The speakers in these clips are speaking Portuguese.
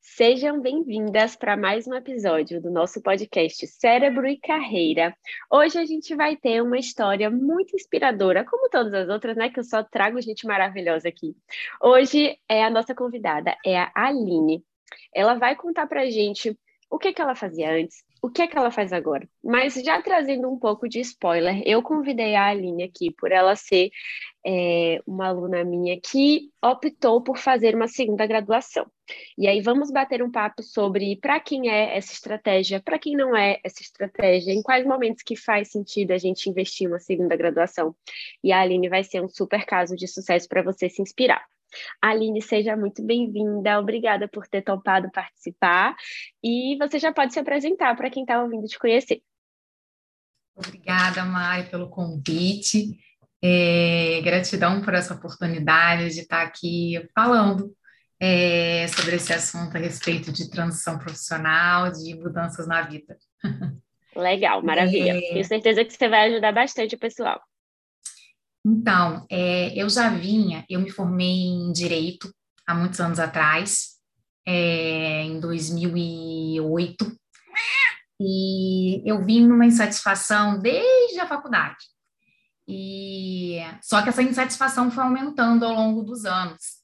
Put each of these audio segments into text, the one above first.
Sejam bem-vindas para mais um episódio do nosso podcast Cérebro e Carreira. Hoje a gente vai ter uma história muito inspiradora, como todas as outras, né? Que eu só trago gente maravilhosa aqui. Hoje é a nossa convidada, é a Aline. Ela vai contar para a gente o que, que ela fazia antes, o que, que ela faz agora. Mas já trazendo um pouco de spoiler, eu convidei a Aline aqui por ela ser é, uma aluna minha que optou por fazer uma segunda graduação. E aí vamos bater um papo sobre para quem é essa estratégia, para quem não é essa estratégia, em quais momentos que faz sentido a gente investir em uma segunda graduação. E a Aline vai ser um super caso de sucesso para você se inspirar. Aline, seja muito bem-vinda. Obrigada por ter topado participar. E você já pode se apresentar para quem está ouvindo te conhecer. Obrigada, Mari, pelo convite. É, gratidão por essa oportunidade de estar aqui falando é, sobre esse assunto a respeito de transição profissional, de mudanças na vida. Legal, maravilha. É... Tenho certeza que você vai ajudar bastante o pessoal. Então, é, eu já vinha, eu me formei em Direito há muitos anos atrás, é, em 2008, e eu vim numa insatisfação desde a faculdade. E só que essa insatisfação foi aumentando ao longo dos anos.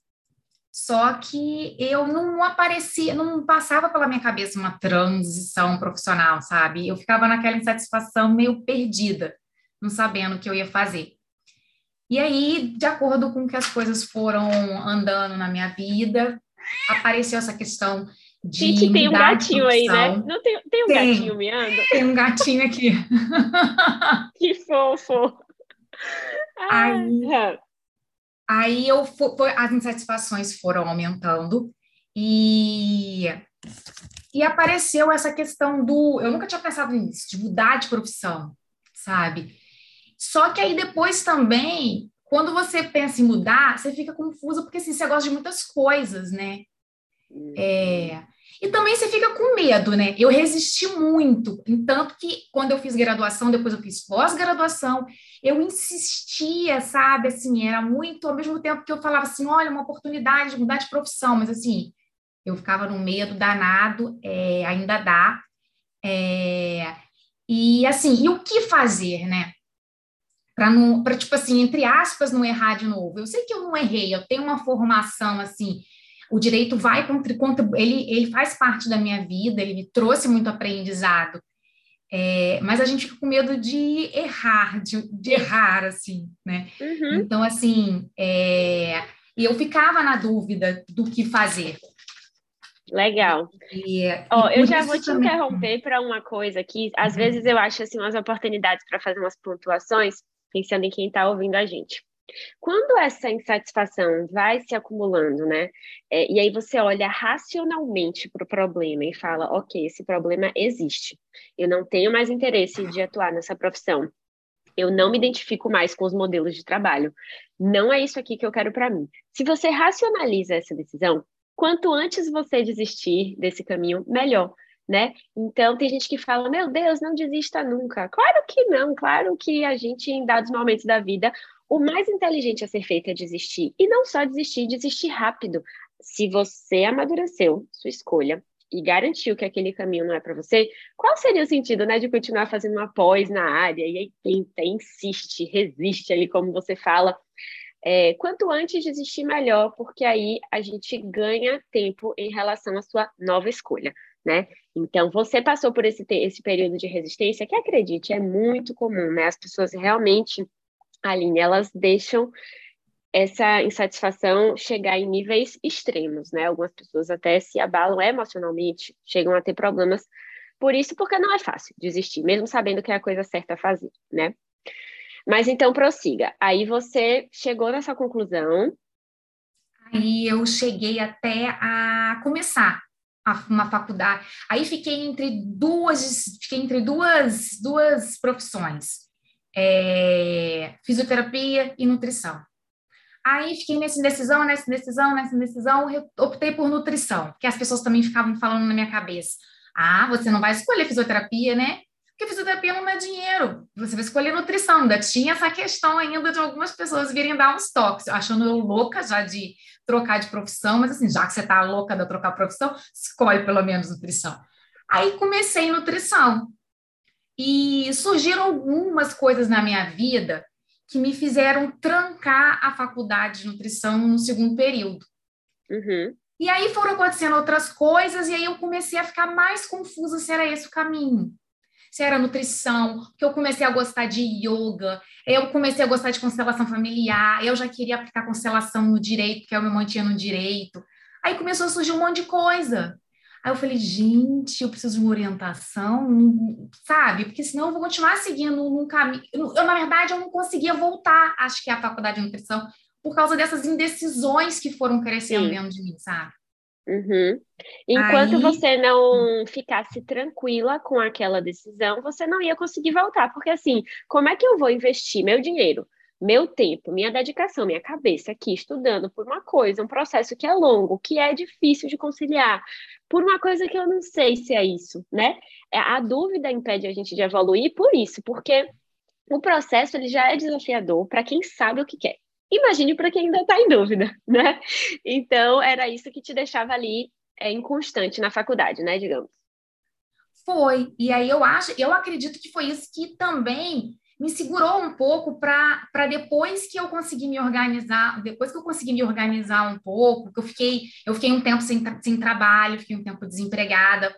Só que eu não aparecia, não passava pela minha cabeça uma transição profissional, sabe? Eu ficava naquela insatisfação meio perdida, não sabendo o que eu ia fazer. E aí, de acordo com que as coisas foram andando na minha vida, apareceu essa questão de. Gente, tem um gatinho aí, né? Não tem, tem um tem, gatinho miando? Tem um gatinho aqui. que fofo. Aí, aí eu foi, as insatisfações foram aumentando e e apareceu essa questão do eu nunca tinha pensado nisso de mudar de profissão sabe só que aí depois também, quando você pensa em mudar, você fica confusa, porque assim, você gosta de muitas coisas, né? É... E também você fica com medo, né? Eu resisti muito, tanto que quando eu fiz graduação, depois eu fiz pós-graduação, eu insistia, sabe? Assim, era muito, ao mesmo tempo que eu falava assim, olha, uma oportunidade de mudar de profissão, mas assim, eu ficava no medo danado, é, ainda dá. É, e assim, e o que fazer, né? Para não, para tipo assim, entre aspas, não errar de novo. Eu sei que eu não errei, eu tenho uma formação assim, o direito vai ele, ele faz parte da minha vida, ele me trouxe muito aprendizado. É, mas a gente fica com medo de errar, de, de errar, assim, né? Uhum. Então, assim, é, e eu ficava na dúvida do que fazer. Legal. E, oh, eu já vou te também... interromper para uma coisa que às uhum. vezes eu acho assim umas oportunidades para fazer umas pontuações pensando em quem está ouvindo a gente. Quando essa insatisfação vai se acumulando, né? É, e aí você olha racionalmente para o problema e fala: ok, esse problema existe. Eu não tenho mais interesse de atuar nessa profissão. Eu não me identifico mais com os modelos de trabalho. Não é isso aqui que eu quero para mim. Se você racionaliza essa decisão, quanto antes você desistir desse caminho, melhor né? Então tem gente que fala, meu Deus, não desista nunca. Claro que não, claro que a gente, em dados momentos da vida, o mais inteligente a ser feito é desistir. E não só desistir, desistir rápido. Se você amadureceu sua escolha e garantiu que aquele caminho não é para você, qual seria o sentido, né, de continuar fazendo uma pós na área? E aí tenta, insiste, resiste ali, como você fala. É, quanto antes desistir, melhor, porque aí a gente ganha tempo em relação à sua nova escolha né? Então, você passou por esse, esse período de resistência, que acredite, é muito comum, né? As pessoas realmente, Aline, elas deixam essa insatisfação chegar em níveis extremos, né? Algumas pessoas até se abalam emocionalmente, chegam a ter problemas por isso, porque não é fácil desistir, mesmo sabendo que é a coisa certa a fazer, né? Mas então prossiga. Aí você chegou nessa conclusão. Aí eu cheguei até a começar uma faculdade. Aí fiquei entre duas, fiquei entre duas, duas profissões, é, fisioterapia e nutrição. Aí fiquei nessa indecisão, nessa indecisão, nessa indecisão, optei por nutrição, porque as pessoas também ficavam falando na minha cabeça: ah, você não vai escolher fisioterapia, né? Porque fisioterapia não dá dinheiro. Você vai escolher nutrição. Ainda tinha essa questão ainda de algumas pessoas virem dar uns toques, achando eu louca já de trocar de profissão, mas assim, já que você tá louca de trocar profissão, escolhe pelo menos nutrição. Aí comecei em nutrição. E surgiram algumas coisas na minha vida que me fizeram trancar a faculdade de nutrição no segundo período. Uhum. E aí foram acontecendo outras coisas, e aí eu comecei a ficar mais confusa se era esse o caminho se era nutrição, que eu comecei a gostar de yoga, eu comecei a gostar de constelação familiar, eu já queria aplicar constelação no direito, que eu me mantinha no direito. Aí começou a surgir um monte de coisa. Aí eu falei, gente, eu preciso de uma orientação, sabe? Porque senão eu vou continuar seguindo num caminho. Eu, na verdade, eu não conseguia voltar, acho que é a faculdade de nutrição, por causa dessas indecisões que foram crescendo Sim. dentro de mim, sabe? Uhum. Enquanto Aí... você não ficasse tranquila com aquela decisão, você não ia conseguir voltar, porque assim, como é que eu vou investir meu dinheiro, meu tempo, minha dedicação, minha cabeça aqui estudando por uma coisa, um processo que é longo, que é difícil de conciliar, por uma coisa que eu não sei se é isso, né? É, a dúvida impede a gente de evoluir por isso, porque o processo ele já é desafiador para quem sabe o que quer. Imagine para quem ainda está em dúvida, né? Então, era isso que te deixava ali é, inconstante na faculdade, né, digamos. Foi. E aí eu acho, eu acredito que foi isso que também me segurou um pouco para depois que eu consegui me organizar, depois que eu consegui me organizar um pouco, que eu fiquei, eu fiquei um tempo sem, sem trabalho, fiquei um tempo desempregada,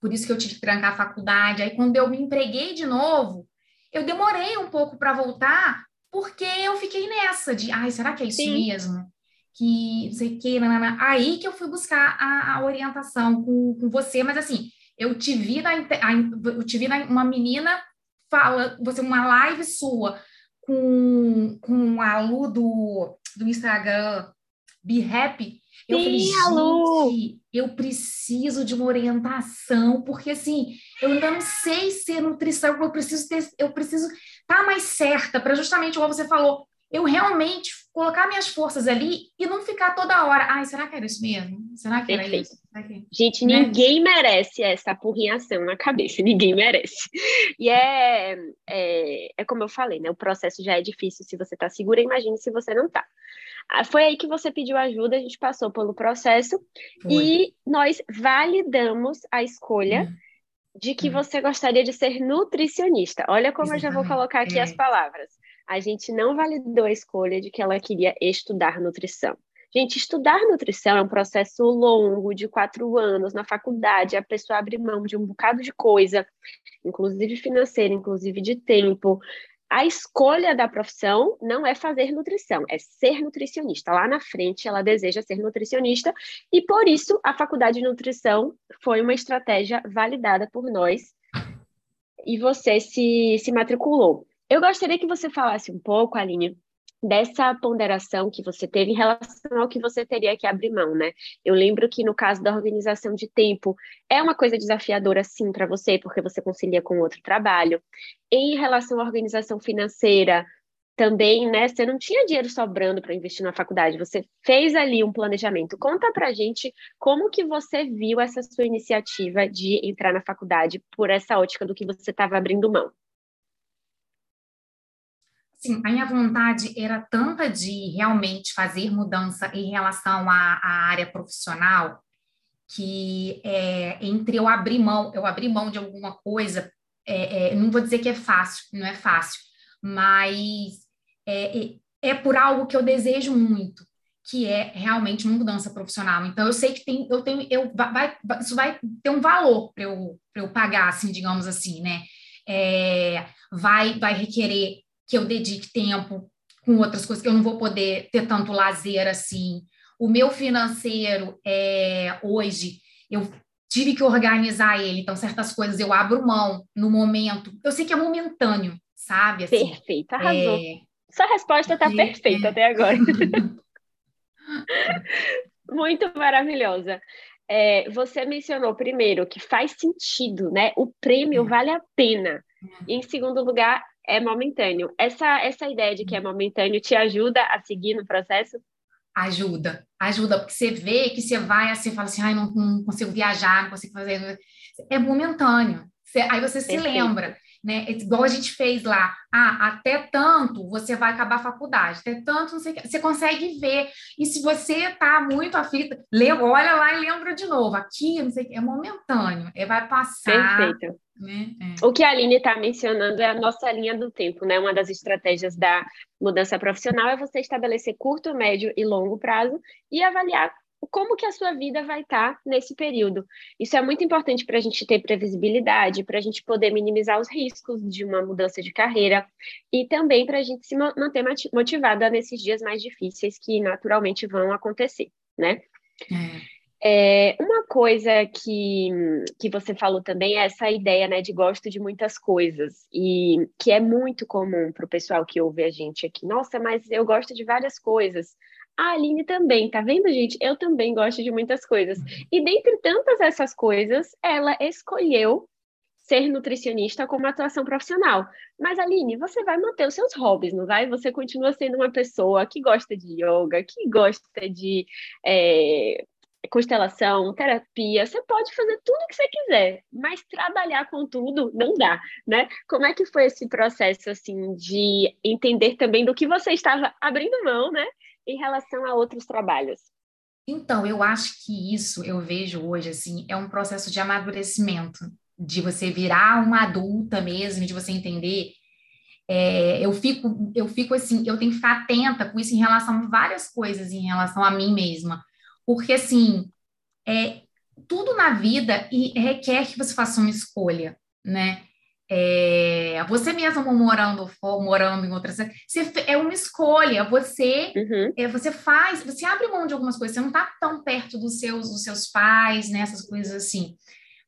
por isso que eu tive que trancar a faculdade. Aí quando eu me empreguei de novo, eu demorei um pouco para voltar, porque eu fiquei nessa de, ai, será que é isso Sim. mesmo? Que não sei o que, nanana. aí que eu fui buscar a, a orientação com, com, você, mas assim, eu te vi na, eu te vi na, uma menina fala, você uma live sua com, com a Lu do, do Instagram Be Happy, eu Sim, falei, gente, eu preciso de uma orientação, porque assim, eu ainda não sei ser nutrição, eu preciso ter, eu preciso estar tá mais certa para justamente como você falou, eu realmente colocar minhas forças ali e não ficar toda hora, ai, será que era isso mesmo? Será que era Perfeito. isso? Que... Gente, né? ninguém merece essa porrinhação na cabeça, ninguém merece. E é, é, é como eu falei, né? O processo já é difícil se você está segura, imagine se você não está. Ah, foi aí que você pediu ajuda, a gente passou pelo processo Foi. e nós validamos a escolha hum. de que hum. você gostaria de ser nutricionista. Olha como Exatamente. eu já vou colocar aqui é. as palavras. A gente não validou a escolha de que ela queria estudar nutrição. Gente, estudar nutrição é um processo longo, de quatro anos, na faculdade, a pessoa abre mão de um bocado de coisa, inclusive financeira, inclusive de tempo, a escolha da profissão não é fazer nutrição, é ser nutricionista. Lá na frente, ela deseja ser nutricionista e, por isso, a faculdade de nutrição foi uma estratégia validada por nós e você se, se matriculou. Eu gostaria que você falasse um pouco, Aline, dessa ponderação que você teve em relação ao que você teria que abrir mão, né? Eu lembro que no caso da organização de tempo é uma coisa desafiadora sim para você, porque você concilia com outro trabalho. Em relação à organização financeira, também, né, você não tinha dinheiro sobrando para investir na faculdade, você fez ali um planejamento. Conta pra gente como que você viu essa sua iniciativa de entrar na faculdade por essa ótica do que você estava abrindo mão. Sim, a minha vontade era tanta de realmente fazer mudança em relação à, à área profissional que é, entre eu abrir mão, eu abrir mão de alguma coisa, é, é, não vou dizer que é fácil, não é fácil, mas é, é, é por algo que eu desejo muito, que é realmente uma mudança profissional. Então eu sei que tem, eu tenho, eu vai, isso vai ter um valor para eu, eu pagar, assim, digamos assim, né? É, vai, vai requerer que eu dedique tempo com outras coisas, que eu não vou poder ter tanto lazer assim. O meu financeiro, é, hoje, eu tive que organizar ele, então certas coisas eu abro mão no momento. Eu sei que é momentâneo, sabe? Assim, Perfeito, arrasou. É... Sua resposta está perfeita é... até agora. Muito maravilhosa. É, você mencionou primeiro que faz sentido, né? O prêmio é. vale a pena. E, em segundo lugar, é momentâneo. Essa, essa ideia de que é momentâneo te ajuda a seguir no processo? Ajuda, ajuda, porque você vê que você vai assim, fala assim, ai, não, não consigo viajar, não consigo fazer. É momentâneo. Você, aí você se Perfeito. lembra né? Igual a gente fez lá, ah, até tanto você vai acabar a faculdade, até tanto, não sei você consegue ver. E se você está muito aflita, olha lá e lembra de novo, aqui, não sei é momentâneo, é, vai passar. Perfeito. Né? É. O que a Aline está mencionando é a nossa linha do tempo, né? Uma das estratégias da mudança profissional é você estabelecer curto, médio e longo prazo e avaliar como que a sua vida vai estar tá nesse período. Isso é muito importante para a gente ter previsibilidade, para a gente poder minimizar os riscos de uma mudança de carreira e também para a gente se manter motivada nesses dias mais difíceis que naturalmente vão acontecer, né? É. É, uma coisa que, que você falou também é essa ideia né, de gosto de muitas coisas, e que é muito comum para o pessoal que ouve a gente aqui. Nossa, mas eu gosto de várias coisas. A Aline também, tá vendo, gente? Eu também gosto de muitas coisas. E dentre tantas essas coisas, ela escolheu ser nutricionista como atuação profissional. Mas, Aline, você vai manter os seus hobbies, não vai? Você continua sendo uma pessoa que gosta de yoga, que gosta de é, constelação, terapia. Você pode fazer tudo que você quiser, mas trabalhar com tudo não dá, né? Como é que foi esse processo, assim, de entender também do que você estava abrindo mão, né? Em relação a outros trabalhos? Então, eu acho que isso eu vejo hoje assim, é um processo de amadurecimento, de você virar uma adulta mesmo, de você entender. É, eu fico, eu fico assim, eu tenho que ficar atenta com isso em relação a várias coisas, em relação a mim mesma, porque assim, é, tudo na vida requer que você faça uma escolha, né? É, você mesmo morando morando em outras você, é uma escolha você uhum. é, você faz você abre mão de algumas coisas você não está tão perto dos seus dos seus pais nessas né, coisas assim.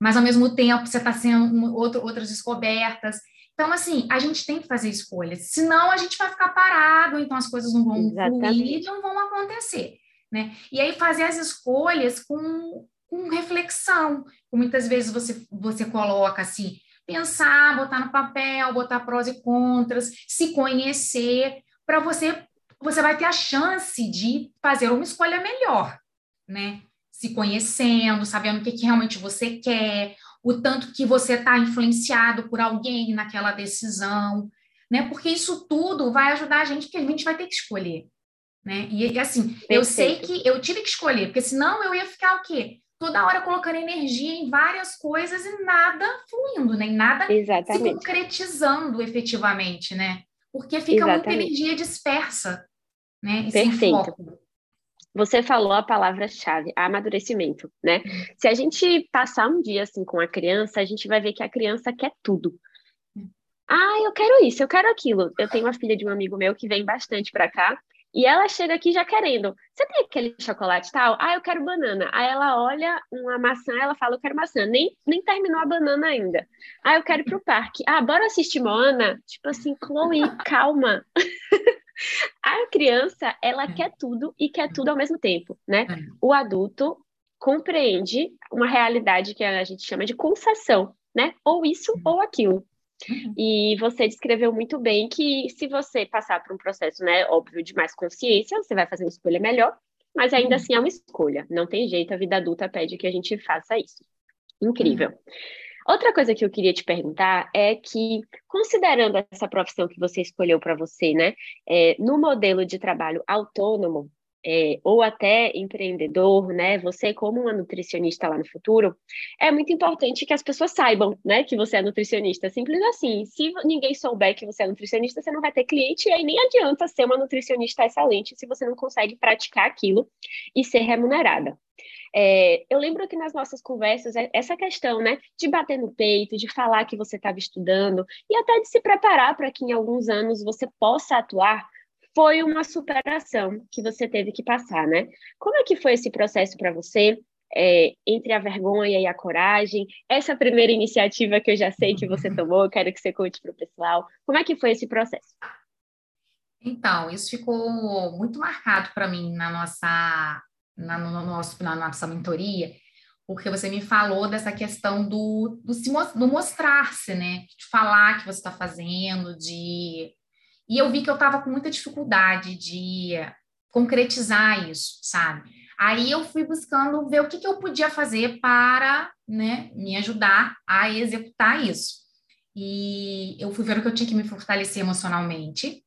Mas ao mesmo tempo você está sendo outro, outras descobertas. Então assim a gente tem que fazer escolhas senão a gente vai ficar parado então as coisas não vão fluir não vão acontecer né? E aí fazer as escolhas com, com reflexão. Muitas vezes você você coloca assim pensar, botar no papel, botar prós e contras, se conhecer, para você você vai ter a chance de fazer uma escolha melhor, né? Se conhecendo, sabendo o que, que realmente você quer, o tanto que você está influenciado por alguém naquela decisão, né? Porque isso tudo vai ajudar a gente, que a gente vai ter que escolher, né? E, e assim, Perfeito. eu sei que eu tive que escolher, porque senão eu ia ficar o quê? Toda hora colocando energia em várias coisas e nada fluindo, nem né? nada Exatamente. se concretizando efetivamente, né? Porque fica Exatamente. muita energia dispersa, né? E Perfeito. Você falou a palavra-chave, amadurecimento, né? Uhum. Se a gente passar um dia assim com a criança, a gente vai ver que a criança quer tudo. Uhum. Ah, eu quero isso, eu quero aquilo. Eu tenho uma filha de um amigo meu que vem bastante para cá e ela chega aqui já querendo. Você tem aquele chocolate tal? Ah, eu quero banana. Aí ela olha uma maçã, ela fala, eu quero maçã. Nem, nem terminou a banana ainda. Ah, eu quero ir pro parque. Ah, bora assistir Moana? Tipo assim, Chloe, calma. a criança, ela quer tudo e quer tudo ao mesmo tempo, né? É. O adulto compreende uma realidade que a gente chama de concessão, né? Ou isso ou aquilo. Uhum. E você descreveu muito bem que se você passar por um processo, né, óbvio, de mais consciência, você vai fazer uma escolha melhor, mas ainda uhum. assim é uma escolha. Não tem jeito, a vida adulta pede que a gente faça isso. Incrível. Uhum. Outra coisa que eu queria te perguntar é que, considerando essa profissão que você escolheu para você, né, é, no modelo de trabalho autônomo, é, ou até empreendedor, né? Você como uma nutricionista lá no futuro, é muito importante que as pessoas saibam, né, que você é nutricionista. Simples assim. Se ninguém souber que você é nutricionista, você não vai ter cliente e aí nem adianta ser uma nutricionista excelente se você não consegue praticar aquilo e ser remunerada. É, eu lembro que nas nossas conversas, é, essa questão, né, de bater no peito, de falar que você estava estudando e até de se preparar para que em alguns anos você possa atuar, foi uma superação que você teve que passar, né? Como é que foi esse processo para você? É, entre a vergonha e a coragem, essa primeira iniciativa que eu já sei que você tomou, quero que você conte para o pessoal. Como é que foi esse processo? Então, isso ficou muito marcado para mim na nossa, na, no nosso, na nossa mentoria, porque você me falou dessa questão do, do, do mostrar-se, né? De falar que você está fazendo, de e eu vi que eu estava com muita dificuldade de concretizar isso, sabe? Aí eu fui buscando ver o que, que eu podia fazer para né, me ajudar a executar isso. e eu fui vendo que eu tinha que me fortalecer emocionalmente.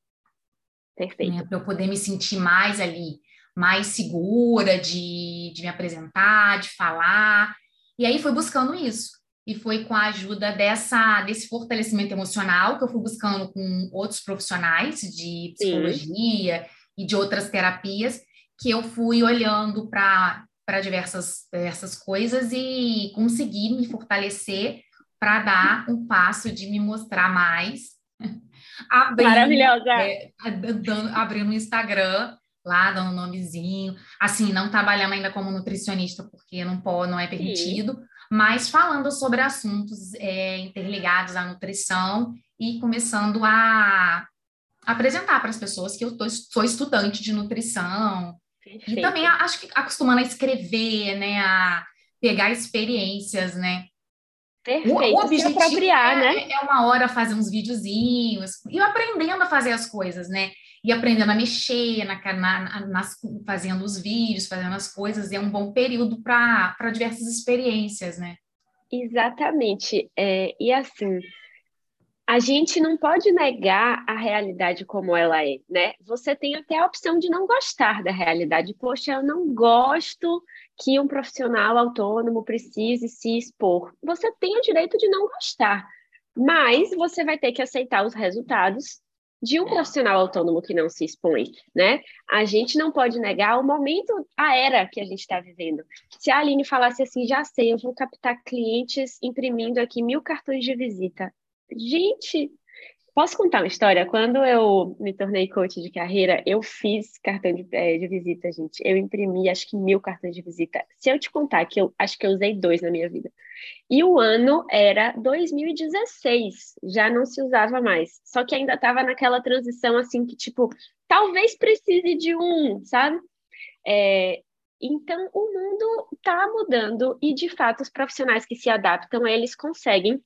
Perfeito. Né, para eu poder me sentir mais ali, mais segura de, de me apresentar, de falar. E aí fui buscando isso. E foi com a ajuda dessa, desse fortalecimento emocional que eu fui buscando com outros profissionais de psicologia Sim. e de outras terapias, que eu fui olhando para diversas, diversas coisas e consegui me fortalecer para dar um passo de me mostrar mais. abrindo, Maravilhosa! É, abrindo o Instagram lá, dando um nomezinho. Assim, não trabalhando ainda como nutricionista, porque não, pode, não é permitido, Sim. Mas falando sobre assuntos é, interligados à nutrição e começando a apresentar para as pessoas que eu tô, sou estudante de nutrição. Perfeito. E também acho que acostumando a escrever, né? A pegar experiências, né? Perfeito, o, o objetivo apropriar, é, né? é uma hora fazer uns videozinhos e aprendendo a fazer as coisas, né? E aprendendo a mexer, na, na, nas, fazendo os vídeos, fazendo as coisas, é um bom período para diversas experiências, né? Exatamente. É, e assim, a gente não pode negar a realidade como ela é, né? Você tem até a opção de não gostar da realidade. Poxa, eu não gosto que um profissional autônomo precise se expor. Você tem o direito de não gostar, mas você vai ter que aceitar os resultados de um profissional autônomo que não se expõe, né? A gente não pode negar o momento, a era que a gente está vivendo. Se a Aline falasse assim, já sei, eu vou captar clientes imprimindo aqui mil cartões de visita. Gente, posso contar uma história? Quando eu me tornei coach de carreira, eu fiz cartão de, é, de visita, gente. Eu imprimi acho que mil cartões de visita. Se eu te contar que eu acho que eu usei dois na minha vida. E o ano era 2016, já não se usava mais. Só que ainda estava naquela transição assim que, tipo, talvez precise de um, sabe? É, então, o mundo está mudando e, de fato, os profissionais que se adaptam, eles conseguem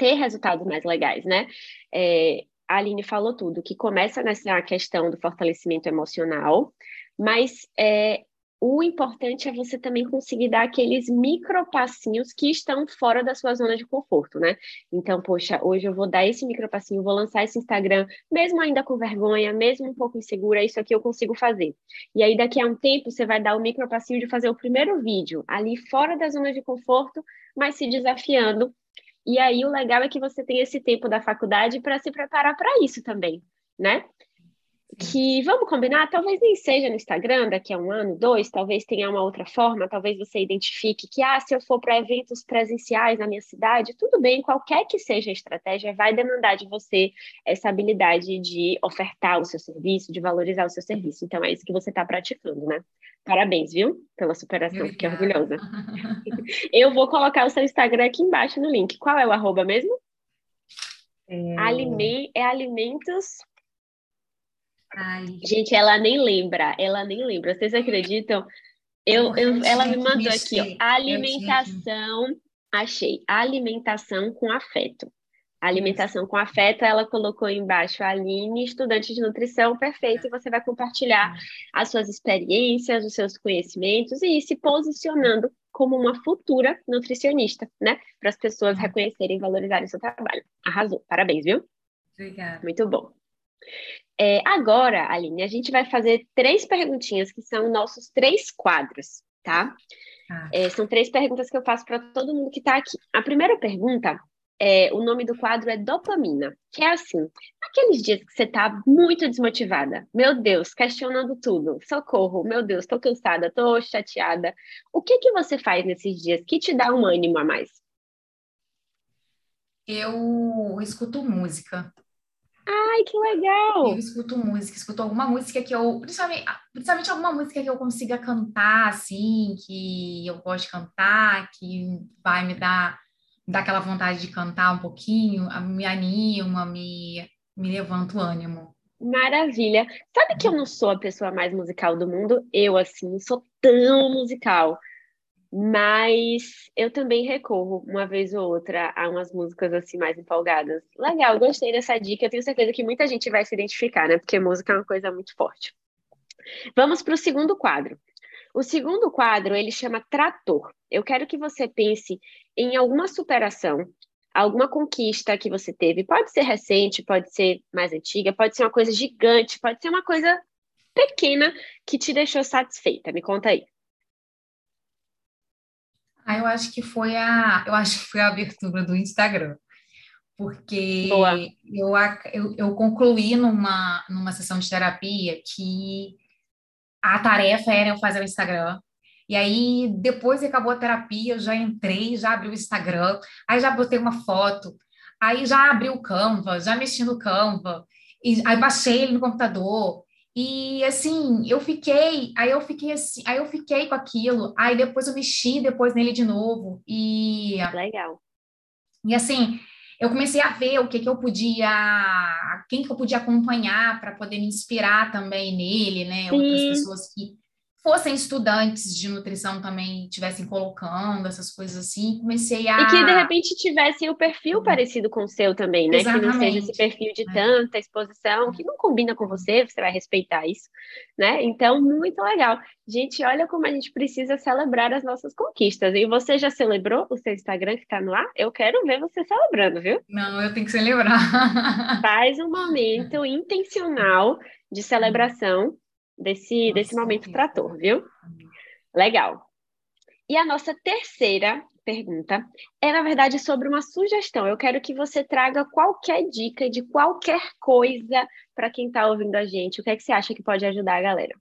ter resultados mais legais, né? É, a Aline falou tudo, que começa nessa questão do fortalecimento emocional, mas é, o importante é você também conseguir dar aqueles micropassinhos que estão fora da sua zona de conforto, né? Então, poxa, hoje eu vou dar esse micropassinho, vou lançar esse Instagram, mesmo ainda com vergonha, mesmo um pouco insegura, isso aqui eu consigo fazer. E aí, daqui a um tempo, você vai dar o micropassinho de fazer o primeiro vídeo, ali fora da zona de conforto, mas se desafiando e aí o legal é que você tem esse tempo da faculdade para se preparar para isso também, né? Que vamos combinar, talvez nem seja no Instagram daqui a um ano, dois, talvez tenha uma outra forma, talvez você identifique que, ah, se eu for para eventos presenciais na minha cidade, tudo bem, qualquer que seja a estratégia, vai demandar de você essa habilidade de ofertar o seu serviço, de valorizar o seu serviço. Então, é isso que você está praticando, né? Parabéns, viu? Pela superação, fiquei orgulhosa. eu vou colocar o seu Instagram aqui embaixo no link. Qual é o arroba mesmo? É, Alime... é alimentos Ai. Gente, ela nem lembra, ela nem lembra. Vocês acreditam? Eu, eu, ela me mandou aqui, ó, alimentação, achei, alimentação com afeto. Alimentação com afeto, ela colocou embaixo Aline, estudante de nutrição, perfeito, e você vai compartilhar as suas experiências, os seus conhecimentos e ir se posicionando como uma futura nutricionista, né? Para as pessoas reconhecerem e valorizarem o seu trabalho. Arrasou, parabéns, viu? Obrigada. Muito bom. É, agora, Aline, a gente vai fazer três perguntinhas que são nossos três quadros, tá? Ah. É, são três perguntas que eu faço para todo mundo que está aqui. A primeira pergunta é, o nome do quadro é dopamina, que é assim, aqueles dias que você está muito desmotivada, meu Deus, questionando tudo, socorro, meu Deus, estou cansada, estou chateada. O que que você faz nesses dias que te dá um ânimo a mais? Eu escuto música. Ai, que legal! Eu escuto música, escuto alguma música que eu, principalmente, principalmente alguma música que eu consiga cantar, assim, que eu gosto de cantar, que vai me dar, me dar aquela vontade de cantar um pouquinho, me anima, me, me levanta o ânimo. Maravilha! Sabe que eu não sou a pessoa mais musical do mundo? Eu, assim, sou tão musical. Mas eu também recorro, uma vez ou outra, a umas músicas assim mais empolgadas. Legal, gostei dessa dica. Eu tenho certeza que muita gente vai se identificar, né? Porque música é uma coisa muito forte. Vamos para o segundo quadro. O segundo quadro, ele chama Trator. Eu quero que você pense em alguma superação alguma conquista que você teve. Pode ser recente, pode ser mais antiga, pode ser uma coisa gigante, pode ser uma coisa pequena que te deixou satisfeita. Me conta aí. Ah, eu acho que foi a, eu acho que foi a abertura do Instagram, porque eu, eu, eu concluí numa, numa sessão de terapia que a tarefa era eu fazer o Instagram. E aí, depois que acabou a terapia, eu já entrei, já abri o Instagram, aí já botei uma foto, aí já abri o Canva, já mexi no Canva, e aí baixei ele no computador, e assim, eu fiquei, aí eu fiquei assim, aí eu fiquei com aquilo, aí depois eu mexi depois nele de novo e legal. E assim, eu comecei a ver o que que eu podia, quem que eu podia acompanhar para poder me inspirar também nele, né? Sim. Outras pessoas que fossem estudantes de nutrição também estivessem colocando essas coisas assim, comecei a... E que, de repente, tivesse o perfil uhum. parecido com o seu também, né? Exatamente. Que não seja esse perfil de é. tanta exposição, que não combina com você, você vai respeitar isso, né? Então, muito legal. Gente, olha como a gente precisa celebrar as nossas conquistas. E você já celebrou o seu Instagram que está no ar? Eu quero ver você celebrando, viu? Não, eu tenho que celebrar. Faz um momento intencional de celebração desse, desse momento trator, viu? Legal. E a nossa terceira pergunta é, na verdade, sobre uma sugestão. Eu quero que você traga qualquer dica de qualquer coisa para quem está ouvindo a gente. O que é que você acha que pode ajudar a galera?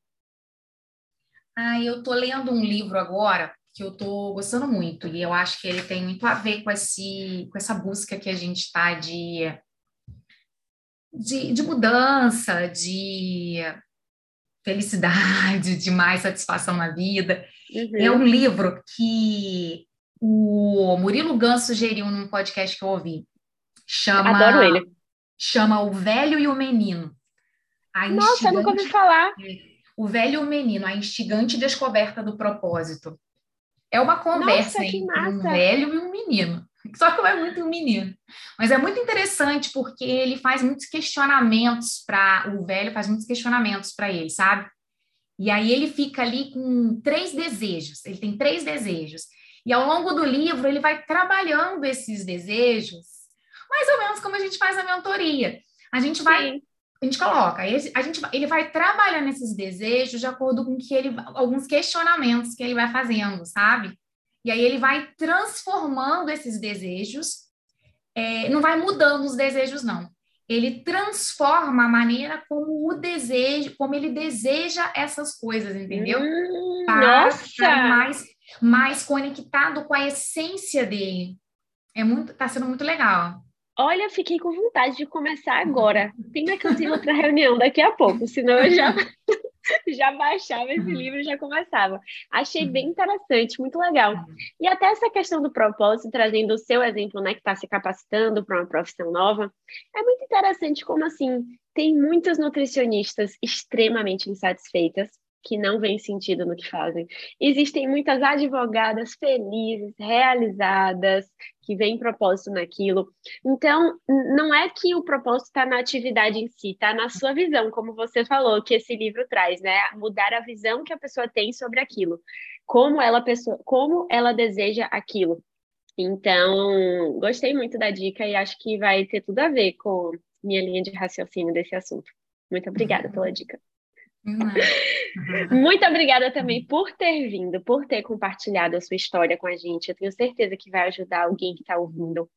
Ah, eu estou lendo um livro agora que eu estou gostando muito e eu acho que ele tem muito a ver com, esse, com essa busca que a gente está de, de, de mudança, de felicidade, de mais satisfação na vida. Uhum. É um livro que o Murilo Gans sugeriu num podcast que eu ouvi. Chama, Adoro ele. Chama O Velho e o Menino. Nossa, eu nunca ouvi falar. O Velho e o Menino, a instigante descoberta do propósito. É uma conversa Nossa, entre um velho e um menino. Só que é muito menino. Mas é muito interessante porque ele faz muitos questionamentos para o velho, faz muitos questionamentos para ele, sabe? E aí ele fica ali com três desejos. Ele tem três desejos. E ao longo do livro ele vai trabalhando esses desejos, mais ou menos como a gente faz na mentoria. A gente vai Sim. a gente coloca, a gente, ele vai trabalhando esses desejos de acordo com que ele, alguns questionamentos que ele vai fazendo, sabe? E aí ele vai transformando esses desejos, é, não vai mudando os desejos, não. Ele transforma a maneira como o desejo, como ele deseja essas coisas, entendeu? Hum, Para mais, mais conectado com a essência dele. É muito, tá sendo muito legal. Olha, fiquei com vontade de começar agora. Pena que eu tenho outra reunião daqui a pouco, senão eu já já baixava esse uhum. livro e já começava. Achei bem uhum. interessante, muito legal. E até essa questão do propósito, trazendo o seu exemplo, né, que está se capacitando para uma profissão nova, é muito interessante como, assim, tem muitas nutricionistas extremamente insatisfeitas que não veem sentido no que fazem. Existem muitas advogadas felizes, realizadas, que veem propósito naquilo. Então, não é que o propósito está na atividade em si, está na sua visão, como você falou, que esse livro traz, né? Mudar a visão que a pessoa tem sobre aquilo, como ela, pessoa, como ela deseja aquilo. Então, gostei muito da dica e acho que vai ter tudo a ver com minha linha de raciocínio desse assunto. Muito obrigada pela dica. Muito obrigada também por ter vindo, por ter compartilhado a sua história com a gente. Eu tenho certeza que vai ajudar alguém que está ouvindo.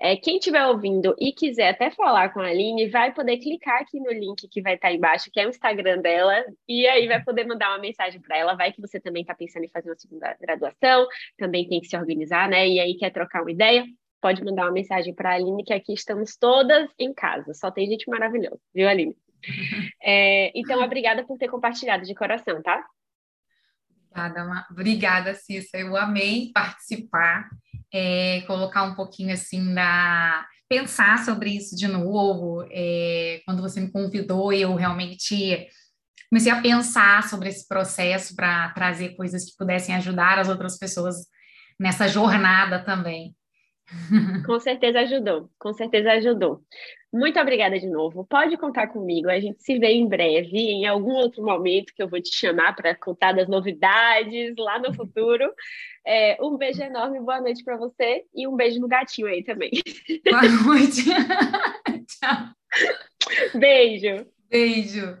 É, quem estiver ouvindo e quiser até falar com a Aline, vai poder clicar aqui no link que vai estar tá embaixo, que é o Instagram dela, e aí vai poder mandar uma mensagem para ela. Vai que você também está pensando em fazer uma segunda graduação, também tem que se organizar, né? E aí quer trocar uma ideia. Pode mandar uma mensagem para a Aline, que aqui estamos todas em casa. Só tem gente maravilhosa, viu, Aline? É, então, obrigada por ter compartilhado de coração, tá? Obrigada, obrigada, Cissa. Eu amei participar, é, colocar um pouquinho assim da. pensar sobre isso de novo. É, quando você me convidou, eu realmente comecei a pensar sobre esse processo para trazer coisas que pudessem ajudar as outras pessoas nessa jornada também. Com certeza ajudou, com certeza ajudou. Muito obrigada de novo. Pode contar comigo. A gente se vê em breve, em algum outro momento que eu vou te chamar para contar das novidades lá no futuro. É, um beijo enorme, boa noite para você e um beijo no gatinho aí também. Boa noite. Tchau. Beijo. Beijo.